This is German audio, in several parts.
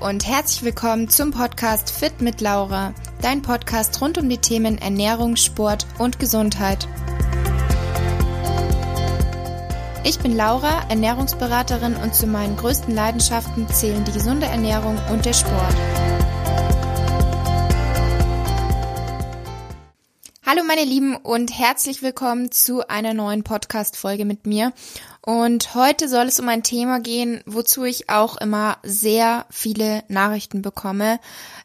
und herzlich willkommen zum Podcast Fit mit Laura, dein Podcast rund um die Themen Ernährung, Sport und Gesundheit. Ich bin Laura, Ernährungsberaterin und zu meinen größten Leidenschaften zählen die gesunde Ernährung und der Sport. Hallo meine Lieben und herzlich willkommen zu einer neuen Podcast-Folge mit mir. Und heute soll es um ein Thema gehen, wozu ich auch immer sehr viele Nachrichten bekomme.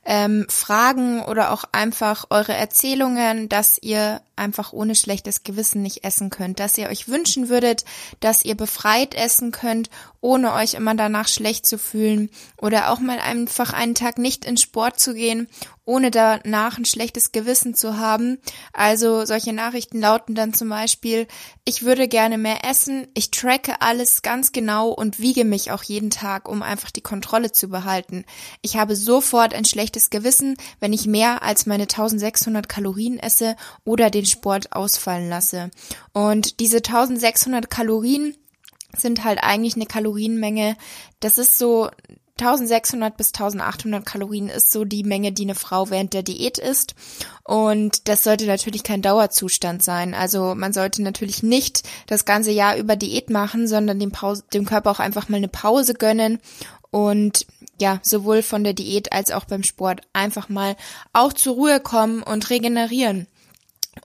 Ähm, Fragen oder auch einfach eure Erzählungen, dass ihr einfach ohne schlechtes Gewissen nicht essen könnt, dass ihr euch wünschen würdet, dass ihr befreit essen könnt, ohne euch immer danach schlecht zu fühlen oder auch mal einfach einen Tag nicht in Sport zu gehen, ohne danach ein schlechtes Gewissen zu haben. Also solche Nachrichten lauten dann zum Beispiel, ich würde gerne mehr essen, ich tracke alles ganz genau und wiege mich auch jeden Tag, um einfach die Kontrolle zu behalten. Ich habe sofort ein schlechtes Gewissen, wenn ich mehr als meine 1600 Kalorien esse oder den Sport ausfallen lasse. Und diese 1600 Kalorien sind halt eigentlich eine Kalorienmenge. Das ist so 1600 bis 1800 Kalorien ist so die Menge, die eine Frau während der Diät isst. Und das sollte natürlich kein Dauerzustand sein. Also man sollte natürlich nicht das ganze Jahr über Diät machen, sondern dem, Pause, dem Körper auch einfach mal eine Pause gönnen und ja, sowohl von der Diät als auch beim Sport einfach mal auch zur Ruhe kommen und regenerieren.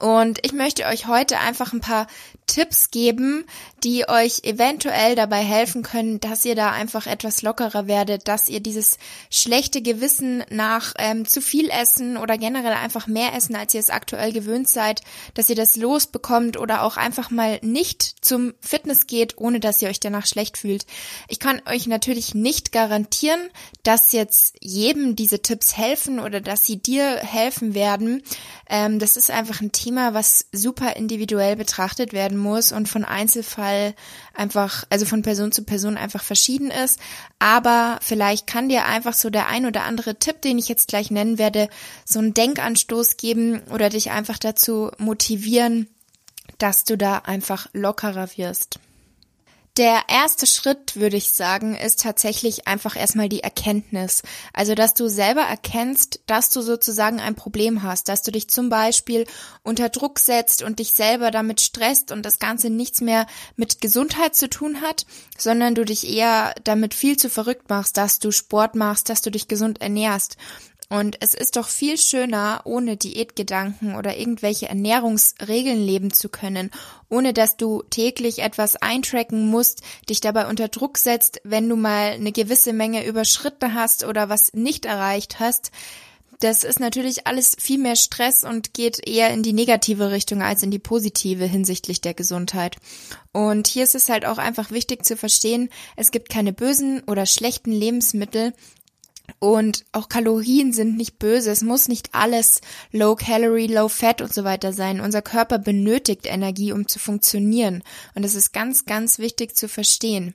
Und ich möchte euch heute einfach ein paar Tipps geben, die euch eventuell dabei helfen können, dass ihr da einfach etwas lockerer werdet, dass ihr dieses schlechte Gewissen nach ähm, zu viel essen oder generell einfach mehr essen, als ihr es aktuell gewöhnt seid, dass ihr das losbekommt oder auch einfach mal nicht zum Fitness geht, ohne dass ihr euch danach schlecht fühlt. Ich kann euch natürlich nicht garantieren, dass jetzt jedem diese Tipps helfen oder dass sie dir helfen werden. Ähm, das ist einfach ein Thema, was super individuell betrachtet werden muss und von Einzelfall einfach, also von Person zu Person einfach verschieden ist. Aber vielleicht kann dir einfach so der ein oder andere Tipp, den ich jetzt gleich nennen werde, so einen Denkanstoß geben oder dich einfach dazu motivieren, dass du da einfach lockerer wirst. Der erste Schritt, würde ich sagen, ist tatsächlich einfach erstmal die Erkenntnis. Also, dass du selber erkennst, dass du sozusagen ein Problem hast, dass du dich zum Beispiel unter Druck setzt und dich selber damit stresst und das Ganze nichts mehr mit Gesundheit zu tun hat, sondern du dich eher damit viel zu verrückt machst, dass du Sport machst, dass du dich gesund ernährst. Und es ist doch viel schöner, ohne Diätgedanken oder irgendwelche Ernährungsregeln leben zu können, ohne dass du täglich etwas eintracken musst, dich dabei unter Druck setzt, wenn du mal eine gewisse Menge überschritten hast oder was nicht erreicht hast. Das ist natürlich alles viel mehr Stress und geht eher in die negative Richtung als in die positive hinsichtlich der Gesundheit. Und hier ist es halt auch einfach wichtig zu verstehen, es gibt keine bösen oder schlechten Lebensmittel, und auch Kalorien sind nicht böse. Es muss nicht alles Low Calorie, Low Fat und so weiter sein. Unser Körper benötigt Energie, um zu funktionieren. Und das ist ganz, ganz wichtig zu verstehen.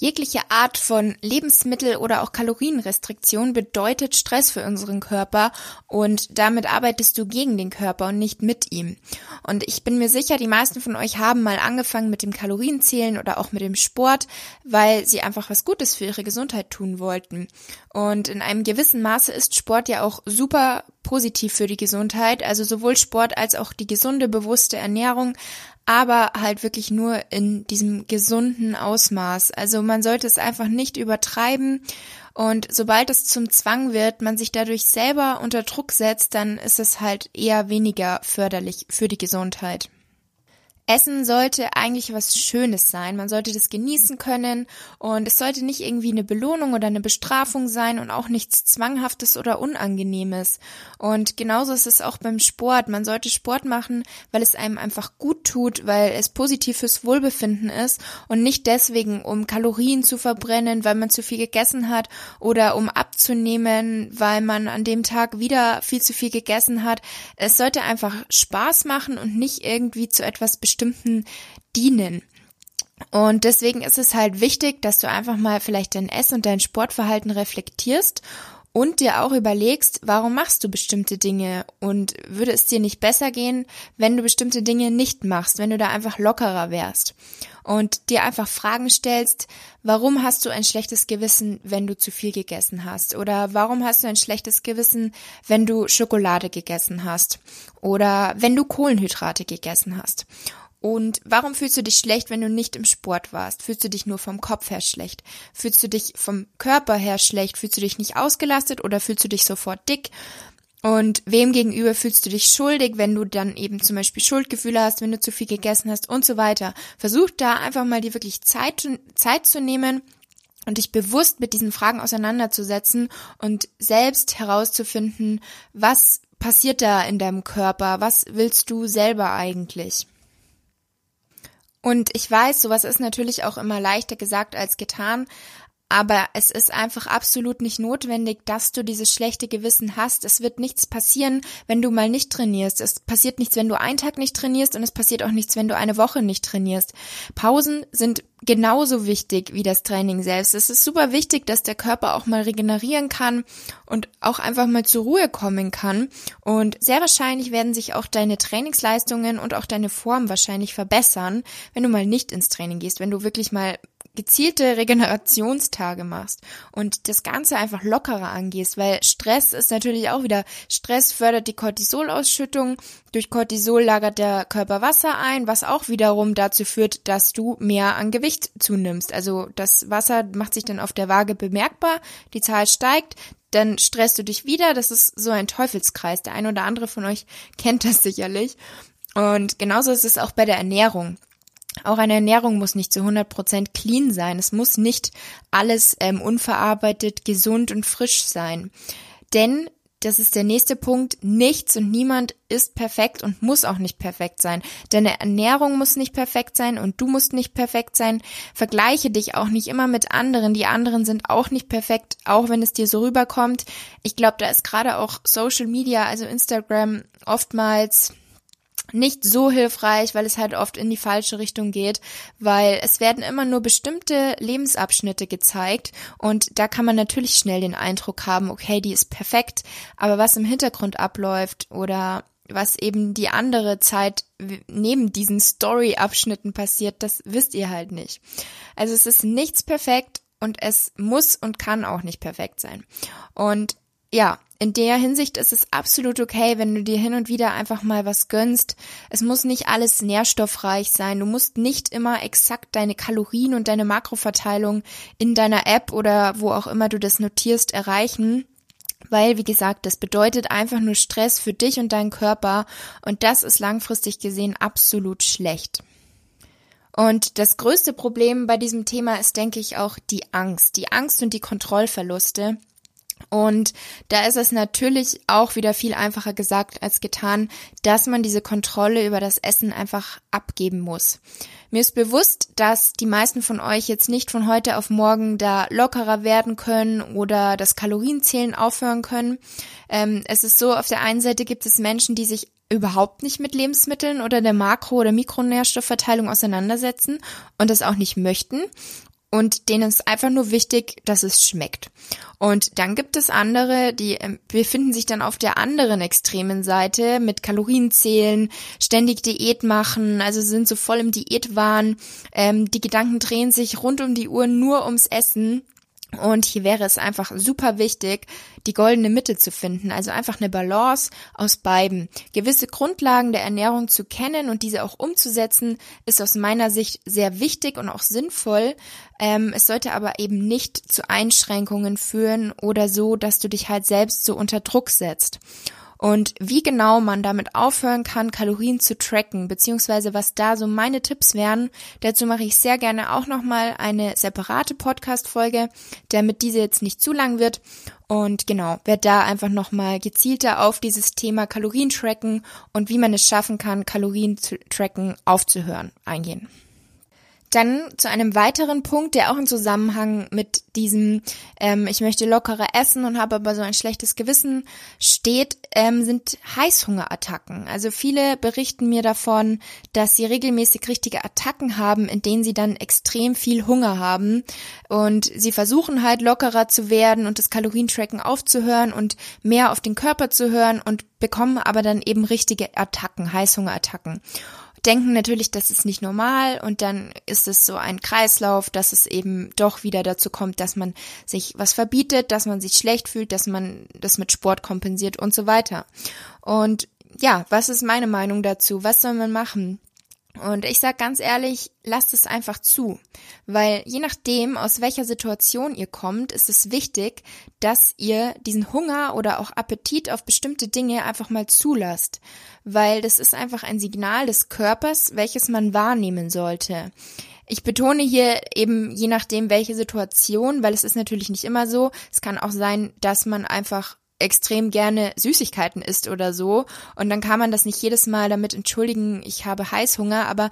Jegliche Art von Lebensmittel- oder auch Kalorienrestriktion bedeutet Stress für unseren Körper und damit arbeitest du gegen den Körper und nicht mit ihm. Und ich bin mir sicher, die meisten von euch haben mal angefangen mit dem Kalorienzählen oder auch mit dem Sport, weil sie einfach was Gutes für ihre Gesundheit tun wollten. Und in einem gewissen Maße ist Sport ja auch super positiv für die Gesundheit, also sowohl Sport als auch die gesunde, bewusste Ernährung aber halt wirklich nur in diesem gesunden Ausmaß. Also man sollte es einfach nicht übertreiben und sobald es zum Zwang wird, man sich dadurch selber unter Druck setzt, dann ist es halt eher weniger förderlich für die Gesundheit. Essen sollte eigentlich was Schönes sein. Man sollte das genießen können und es sollte nicht irgendwie eine Belohnung oder eine Bestrafung sein und auch nichts Zwanghaftes oder Unangenehmes. Und genauso ist es auch beim Sport. Man sollte Sport machen, weil es einem einfach gut tut, weil es positiv fürs Wohlbefinden ist und nicht deswegen, um Kalorien zu verbrennen, weil man zu viel gegessen hat oder um abzunehmen, weil man an dem Tag wieder viel zu viel gegessen hat. Es sollte einfach Spaß machen und nicht irgendwie zu etwas bestimmten dienen. Und deswegen ist es halt wichtig, dass du einfach mal vielleicht dein Ess- und dein Sportverhalten reflektierst und dir auch überlegst, warum machst du bestimmte Dinge und würde es dir nicht besser gehen, wenn du bestimmte Dinge nicht machst, wenn du da einfach lockerer wärst und dir einfach Fragen stellst, warum hast du ein schlechtes Gewissen, wenn du zu viel gegessen hast oder warum hast du ein schlechtes Gewissen, wenn du Schokolade gegessen hast oder wenn du Kohlenhydrate gegessen hast. Und warum fühlst du dich schlecht, wenn du nicht im Sport warst? Fühlst du dich nur vom Kopf her schlecht? Fühlst du dich vom Körper her schlecht? Fühlst du dich nicht ausgelastet oder fühlst du dich sofort dick? Und wem gegenüber fühlst du dich schuldig, wenn du dann eben zum Beispiel Schuldgefühle hast, wenn du zu viel gegessen hast und so weiter? Versuch da einfach mal dir wirklich Zeit, Zeit zu nehmen und dich bewusst mit diesen Fragen auseinanderzusetzen und selbst herauszufinden, was passiert da in deinem Körper? Was willst du selber eigentlich? Und ich weiß, sowas ist natürlich auch immer leichter gesagt als getan, aber es ist einfach absolut nicht notwendig, dass du dieses schlechte Gewissen hast. Es wird nichts passieren, wenn du mal nicht trainierst. Es passiert nichts, wenn du einen Tag nicht trainierst und es passiert auch nichts, wenn du eine Woche nicht trainierst. Pausen sind genauso wichtig wie das Training selbst. Es ist super wichtig, dass der Körper auch mal regenerieren kann und auch einfach mal zur Ruhe kommen kann. Und sehr wahrscheinlich werden sich auch deine Trainingsleistungen und auch deine Form wahrscheinlich verbessern, wenn du mal nicht ins Training gehst, wenn du wirklich mal gezielte Regenerationstage machst und das Ganze einfach lockerer angehst, weil Stress ist natürlich auch wieder, Stress fördert die Cortisolausschüttung, durch Cortisol lagert der Körper Wasser ein, was auch wiederum dazu führt, dass du mehr an Gewicht zunimmst. Also das Wasser macht sich dann auf der Waage bemerkbar, die Zahl steigt, dann stresst du dich wieder, das ist so ein Teufelskreis. Der eine oder andere von euch kennt das sicherlich. Und genauso ist es auch bei der Ernährung. Auch eine Ernährung muss nicht zu 100% clean sein. Es muss nicht alles ähm, unverarbeitet, gesund und frisch sein. Denn, das ist der nächste Punkt, nichts und niemand ist perfekt und muss auch nicht perfekt sein. Deine Ernährung muss nicht perfekt sein und du musst nicht perfekt sein. Vergleiche dich auch nicht immer mit anderen. Die anderen sind auch nicht perfekt, auch wenn es dir so rüberkommt. Ich glaube, da ist gerade auch Social Media, also Instagram, oftmals nicht so hilfreich, weil es halt oft in die falsche Richtung geht, weil es werden immer nur bestimmte Lebensabschnitte gezeigt und da kann man natürlich schnell den Eindruck haben, okay, die ist perfekt, aber was im Hintergrund abläuft oder was eben die andere Zeit neben diesen Story-Abschnitten passiert, das wisst ihr halt nicht. Also es ist nichts perfekt und es muss und kann auch nicht perfekt sein. Und ja, in der Hinsicht ist es absolut okay, wenn du dir hin und wieder einfach mal was gönnst. Es muss nicht alles nährstoffreich sein. Du musst nicht immer exakt deine Kalorien und deine Makroverteilung in deiner App oder wo auch immer du das notierst erreichen. Weil, wie gesagt, das bedeutet einfach nur Stress für dich und deinen Körper und das ist langfristig gesehen absolut schlecht. Und das größte Problem bei diesem Thema ist, denke ich, auch die Angst. Die Angst und die Kontrollverluste. Und da ist es natürlich auch wieder viel einfacher gesagt als getan, dass man diese Kontrolle über das Essen einfach abgeben muss. Mir ist bewusst, dass die meisten von euch jetzt nicht von heute auf morgen da lockerer werden können oder das Kalorienzählen aufhören können. Ähm, es ist so, auf der einen Seite gibt es Menschen, die sich überhaupt nicht mit Lebensmitteln oder der Makro- oder Mikronährstoffverteilung auseinandersetzen und das auch nicht möchten und denen ist einfach nur wichtig, dass es schmeckt. Und dann gibt es andere, die ähm, befinden sich dann auf der anderen extremen Seite mit Kalorienzählen, ständig Diät machen, also sind so voll im Diätwahn. Ähm, die Gedanken drehen sich rund um die Uhr nur ums Essen und hier wäre es einfach super wichtig, die goldene Mitte zu finden, also einfach eine Balance aus beiden. Gewisse Grundlagen der Ernährung zu kennen und diese auch umzusetzen, ist aus meiner Sicht sehr wichtig und auch sinnvoll. Ähm, es sollte aber eben nicht zu Einschränkungen führen oder so, dass du dich halt selbst so unter Druck setzt. Und wie genau man damit aufhören kann, Kalorien zu tracken, beziehungsweise was da so meine Tipps wären, dazu mache ich sehr gerne auch nochmal eine separate Podcast-Folge, damit diese jetzt nicht zu lang wird. Und genau, werde da einfach nochmal gezielter auf dieses Thema Kalorien tracken und wie man es schaffen kann, Kalorien zu tracken aufzuhören, eingehen. Dann zu einem weiteren Punkt, der auch im Zusammenhang mit diesem, ähm, ich möchte lockerer essen und habe aber so ein schlechtes Gewissen steht, ähm, sind Heißhungerattacken. Also viele berichten mir davon, dass sie regelmäßig richtige Attacken haben, in denen sie dann extrem viel Hunger haben und sie versuchen halt lockerer zu werden und das Kalorientracken aufzuhören und mehr auf den Körper zu hören und bekommen aber dann eben richtige Attacken, Heißhungerattacken denken natürlich, das ist nicht normal und dann ist es so ein Kreislauf, dass es eben doch wieder dazu kommt, dass man sich was verbietet, dass man sich schlecht fühlt, dass man das mit Sport kompensiert und so weiter. Und ja, was ist meine Meinung dazu? Was soll man machen? Und ich sag ganz ehrlich, lasst es einfach zu, weil je nachdem, aus welcher Situation ihr kommt, ist es wichtig, dass ihr diesen Hunger oder auch Appetit auf bestimmte Dinge einfach mal zulasst, weil das ist einfach ein Signal des Körpers, welches man wahrnehmen sollte. Ich betone hier eben je nachdem, welche Situation, weil es ist natürlich nicht immer so. Es kann auch sein, dass man einfach extrem gerne Süßigkeiten isst oder so. Und dann kann man das nicht jedes Mal damit entschuldigen, ich habe Heißhunger, aber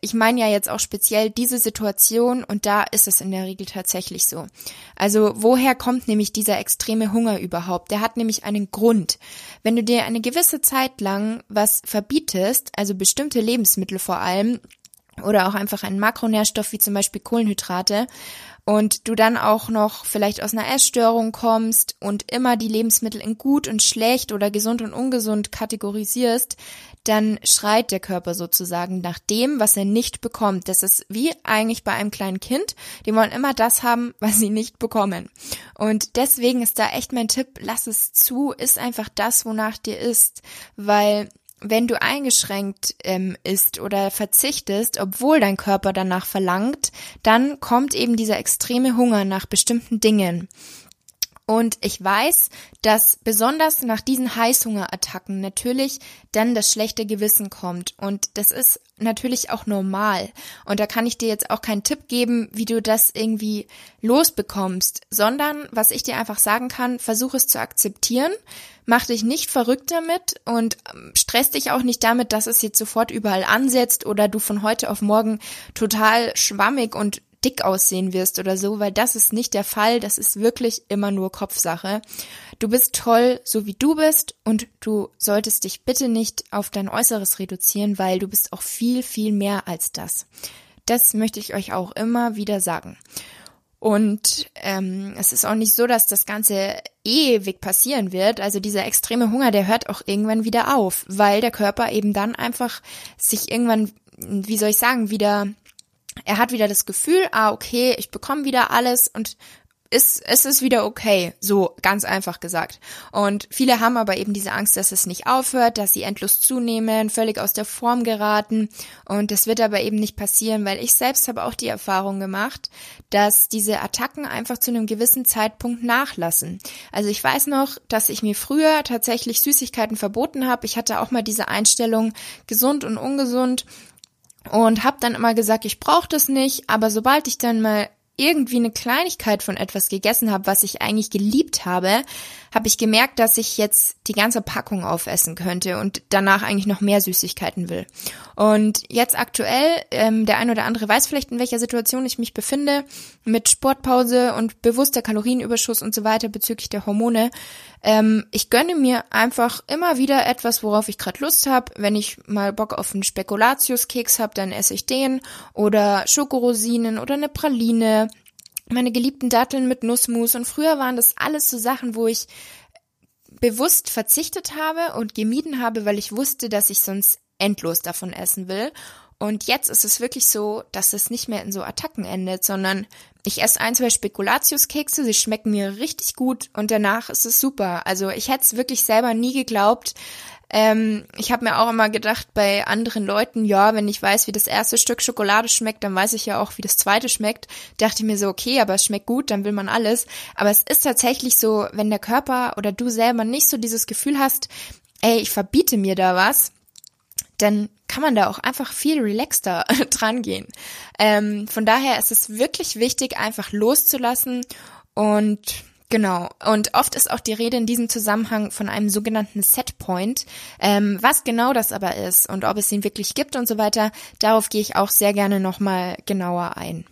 ich meine ja jetzt auch speziell diese Situation und da ist es in der Regel tatsächlich so. Also woher kommt nämlich dieser extreme Hunger überhaupt? Der hat nämlich einen Grund. Wenn du dir eine gewisse Zeit lang was verbietest, also bestimmte Lebensmittel vor allem, oder auch einfach einen Makronährstoff wie zum Beispiel Kohlenhydrate und du dann auch noch vielleicht aus einer Essstörung kommst und immer die Lebensmittel in gut und schlecht oder gesund und ungesund kategorisierst, dann schreit der Körper sozusagen nach dem, was er nicht bekommt. Das ist wie eigentlich bei einem kleinen Kind. Die wollen immer das haben, was sie nicht bekommen. Und deswegen ist da echt mein Tipp, lass es zu, ist einfach das, wonach dir ist, weil wenn du eingeschränkt ähm, isst oder verzichtest, obwohl dein Körper danach verlangt, dann kommt eben dieser extreme Hunger nach bestimmten Dingen. Und ich weiß, dass besonders nach diesen Heißhungerattacken natürlich dann das schlechte Gewissen kommt. Und das ist natürlich auch normal. Und da kann ich dir jetzt auch keinen Tipp geben, wie du das irgendwie losbekommst, sondern was ich dir einfach sagen kann, versuch es zu akzeptieren, mach dich nicht verrückt damit und ähm, stress dich auch nicht damit, dass es jetzt sofort überall ansetzt oder du von heute auf morgen total schwammig und dick aussehen wirst oder so, weil das ist nicht der Fall. Das ist wirklich immer nur Kopfsache. Du bist toll, so wie du bist und du solltest dich bitte nicht auf dein Äußeres reduzieren, weil du bist auch viel, viel mehr als das. Das möchte ich euch auch immer wieder sagen. Und ähm, es ist auch nicht so, dass das Ganze ewig passieren wird. Also dieser extreme Hunger, der hört auch irgendwann wieder auf, weil der Körper eben dann einfach sich irgendwann, wie soll ich sagen, wieder er hat wieder das Gefühl, ah, okay, ich bekomme wieder alles und ist, es ist wieder okay, so ganz einfach gesagt. Und viele haben aber eben diese Angst, dass es nicht aufhört, dass sie endlos zunehmen, völlig aus der Form geraten. Und das wird aber eben nicht passieren, weil ich selbst habe auch die Erfahrung gemacht, dass diese Attacken einfach zu einem gewissen Zeitpunkt nachlassen. Also ich weiß noch, dass ich mir früher tatsächlich Süßigkeiten verboten habe. Ich hatte auch mal diese Einstellung gesund und ungesund und habe dann immer gesagt, ich brauche das nicht, aber sobald ich dann mal irgendwie eine Kleinigkeit von etwas gegessen habe, was ich eigentlich geliebt habe, habe ich gemerkt, dass ich jetzt die ganze Packung aufessen könnte und danach eigentlich noch mehr Süßigkeiten will. Und jetzt aktuell, ähm, der ein oder andere weiß vielleicht, in welcher Situation ich mich befinde, mit Sportpause und bewusster Kalorienüberschuss und so weiter bezüglich der Hormone. Ähm, ich gönne mir einfach immer wieder etwas, worauf ich gerade Lust habe. Wenn ich mal Bock auf einen Spekulatiuskeks habe, dann esse ich den. Oder Schokorosinen oder eine Praline meine geliebten Datteln mit Nussmus und früher waren das alles so Sachen, wo ich bewusst verzichtet habe und gemieden habe, weil ich wusste, dass ich sonst endlos davon essen will. Und jetzt ist es wirklich so, dass es nicht mehr in so Attacken endet, sondern ich esse ein, zwei Spekulatiuskekse, sie schmecken mir richtig gut und danach ist es super. Also ich hätte es wirklich selber nie geglaubt, ähm, ich habe mir auch immer gedacht bei anderen Leuten, ja, wenn ich weiß, wie das erste Stück Schokolade schmeckt, dann weiß ich ja auch, wie das zweite schmeckt. Dachte ich mir so, okay, aber es schmeckt gut, dann will man alles. Aber es ist tatsächlich so, wenn der Körper oder du selber nicht so dieses Gefühl hast, ey, ich verbiete mir da was, dann kann man da auch einfach viel relaxter dran gehen. Ähm, von daher ist es wirklich wichtig, einfach loszulassen und Genau. Und oft ist auch die Rede in diesem Zusammenhang von einem sogenannten Setpoint. Ähm, was genau das aber ist und ob es ihn wirklich gibt und so weiter, darauf gehe ich auch sehr gerne nochmal genauer ein.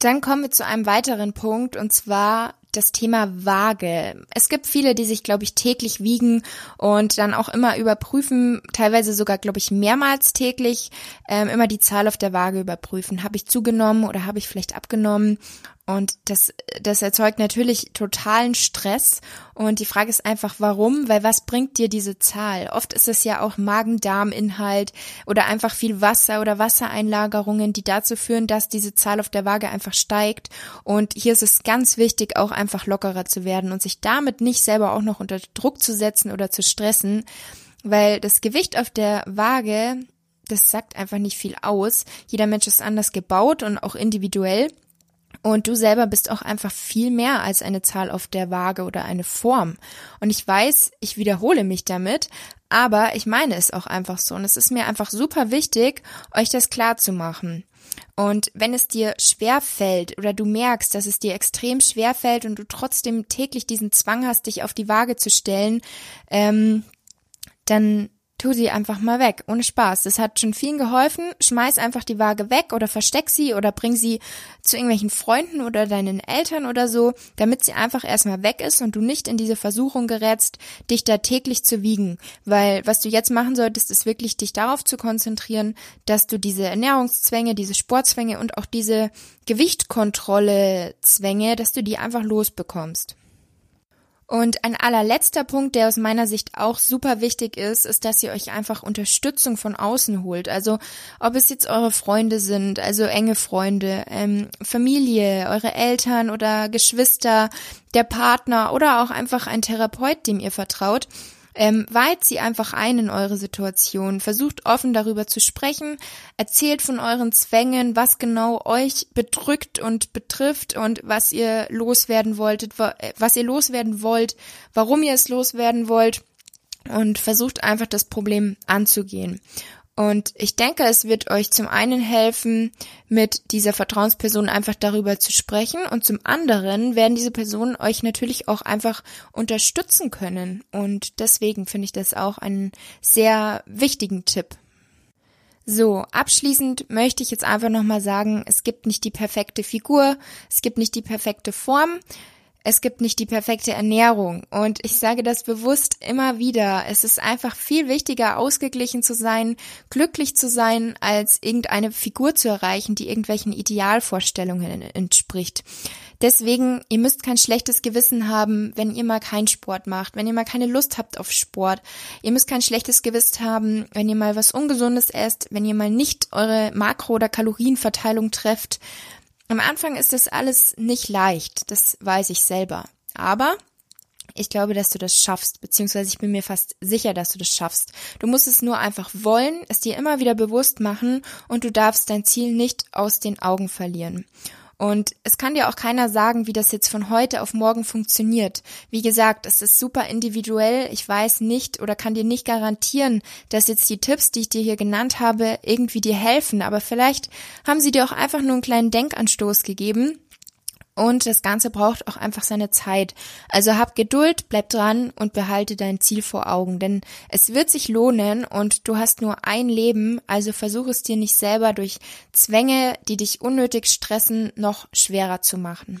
Dann kommen wir zu einem weiteren Punkt und zwar das Thema Waage. Es gibt viele, die sich, glaube ich, täglich wiegen und dann auch immer überprüfen, teilweise sogar, glaube ich, mehrmals täglich, ähm, immer die Zahl auf der Waage überprüfen. Habe ich zugenommen oder habe ich vielleicht abgenommen? Und das, das erzeugt natürlich totalen Stress. Und die Frage ist einfach, warum? Weil was bringt dir diese Zahl? Oft ist es ja auch Magen-Darm-Inhalt oder einfach viel Wasser oder Wassereinlagerungen, die dazu führen, dass diese Zahl auf der Waage einfach steigt. Und hier ist es ganz wichtig, auch einfach lockerer zu werden und sich damit nicht selber auch noch unter Druck zu setzen oder zu stressen. Weil das Gewicht auf der Waage, das sagt einfach nicht viel aus. Jeder Mensch ist anders gebaut und auch individuell. Und du selber bist auch einfach viel mehr als eine Zahl auf der Waage oder eine Form. Und ich weiß, ich wiederhole mich damit, aber ich meine es auch einfach so. Und es ist mir einfach super wichtig, euch das klar zu machen. Und wenn es dir schwer fällt oder du merkst, dass es dir extrem schwer fällt und du trotzdem täglich diesen Zwang hast, dich auf die Waage zu stellen, ähm, dann tu sie einfach mal weg, ohne Spaß. Das hat schon vielen geholfen. Schmeiß einfach die Waage weg oder versteck sie oder bring sie zu irgendwelchen Freunden oder deinen Eltern oder so, damit sie einfach erstmal weg ist und du nicht in diese Versuchung gerätst, dich da täglich zu wiegen. Weil was du jetzt machen solltest, ist wirklich dich darauf zu konzentrieren, dass du diese Ernährungszwänge, diese Sportzwänge und auch diese Gewichtkontrolle Zwänge, dass du die einfach losbekommst. Und ein allerletzter Punkt, der aus meiner Sicht auch super wichtig ist, ist, dass ihr euch einfach Unterstützung von außen holt. Also ob es jetzt eure Freunde sind, also enge Freunde, ähm, Familie, eure Eltern oder Geschwister, der Partner oder auch einfach ein Therapeut, dem ihr vertraut. Ähm, weiht sie einfach ein in eure Situation, versucht offen darüber zu sprechen, erzählt von euren Zwängen, was genau euch bedrückt und betrifft und was ihr loswerden wolltet, äh, was ihr loswerden wollt, warum ihr es loswerden wollt. Und versucht einfach das Problem anzugehen. Und ich denke, es wird euch zum einen helfen, mit dieser Vertrauensperson einfach darüber zu sprechen und zum anderen werden diese Personen euch natürlich auch einfach unterstützen können. Und deswegen finde ich das auch einen sehr wichtigen Tipp. So, abschließend möchte ich jetzt einfach nochmal sagen, es gibt nicht die perfekte Figur, es gibt nicht die perfekte Form, es gibt nicht die perfekte Ernährung. Und ich sage das bewusst immer wieder. Es ist einfach viel wichtiger, ausgeglichen zu sein, glücklich zu sein, als irgendeine Figur zu erreichen, die irgendwelchen Idealvorstellungen entspricht. Deswegen, ihr müsst kein schlechtes Gewissen haben, wenn ihr mal keinen Sport macht, wenn ihr mal keine Lust habt auf Sport. Ihr müsst kein schlechtes Gewissen haben, wenn ihr mal was Ungesundes esst, wenn ihr mal nicht eure Makro- oder Kalorienverteilung trefft. Am Anfang ist das alles nicht leicht, das weiß ich selber. Aber ich glaube, dass du das schaffst, beziehungsweise ich bin mir fast sicher, dass du das schaffst. Du musst es nur einfach wollen, es dir immer wieder bewusst machen und du darfst dein Ziel nicht aus den Augen verlieren. Und es kann dir auch keiner sagen, wie das jetzt von heute auf morgen funktioniert. Wie gesagt, es ist super individuell. Ich weiß nicht oder kann dir nicht garantieren, dass jetzt die Tipps, die ich dir hier genannt habe, irgendwie dir helfen. Aber vielleicht haben sie dir auch einfach nur einen kleinen Denkanstoß gegeben und das Ganze braucht auch einfach seine Zeit. Also hab Geduld, bleib dran und behalte dein Ziel vor Augen, denn es wird sich lohnen und du hast nur ein Leben, also versuch es dir nicht selber durch Zwänge, die dich unnötig stressen, noch schwerer zu machen.